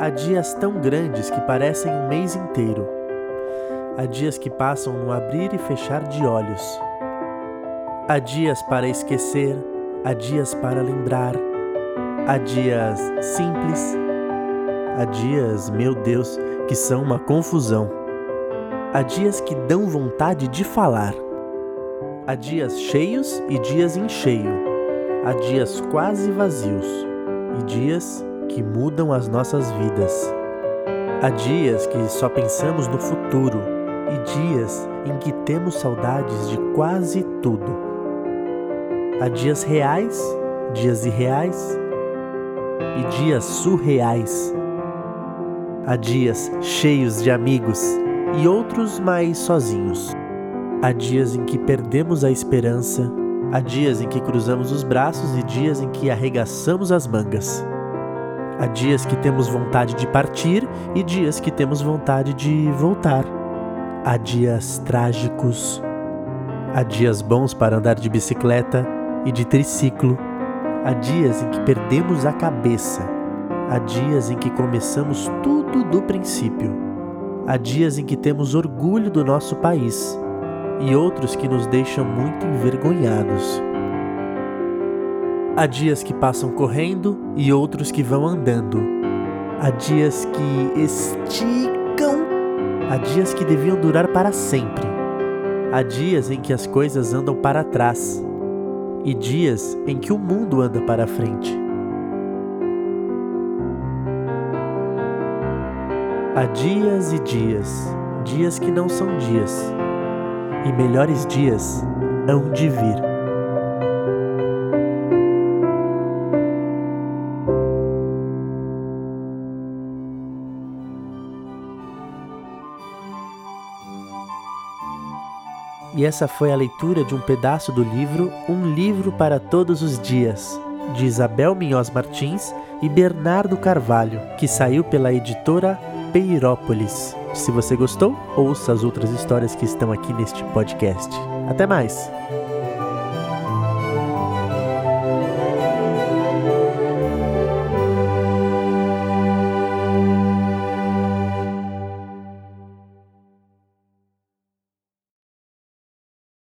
Há dias tão grandes que parecem um mês inteiro. Há dias que passam no abrir e fechar de olhos. Há dias para esquecer, há dias para lembrar. Há dias simples, há dias, meu Deus, que são uma confusão. Há dias que dão vontade de falar. Há dias cheios e dias em cheio. Há dias quase vazios e dias que mudam as nossas vidas. Há dias que só pensamos no futuro e dias em que temos saudades de quase tudo. Há dias reais, dias irreais e dias surreais. Há dias cheios de amigos e outros mais sozinhos. Há dias em que perdemos a esperança, há dias em que cruzamos os braços e dias em que arregaçamos as mangas. Há dias que temos vontade de partir e dias que temos vontade de voltar. Há dias trágicos. Há dias bons para andar de bicicleta e de triciclo. Há dias em que perdemos a cabeça. Há dias em que começamos tudo do princípio. Há dias em que temos orgulho do nosso país e outros que nos deixam muito envergonhados. Há dias que passam correndo e outros que vão andando. Há dias que esticam. Há dias que deviam durar para sempre. Há dias em que as coisas andam para trás. E dias em que o mundo anda para frente. Há dias e dias, dias que não são dias, e melhores dias hão de vir. E essa foi a leitura de um pedaço do livro Um Livro para Todos os Dias, de Isabel Minhoz Martins e Bernardo Carvalho, que saiu pela editora Peirópolis. Se você gostou, ouça as outras histórias que estão aqui neste podcast. Até mais!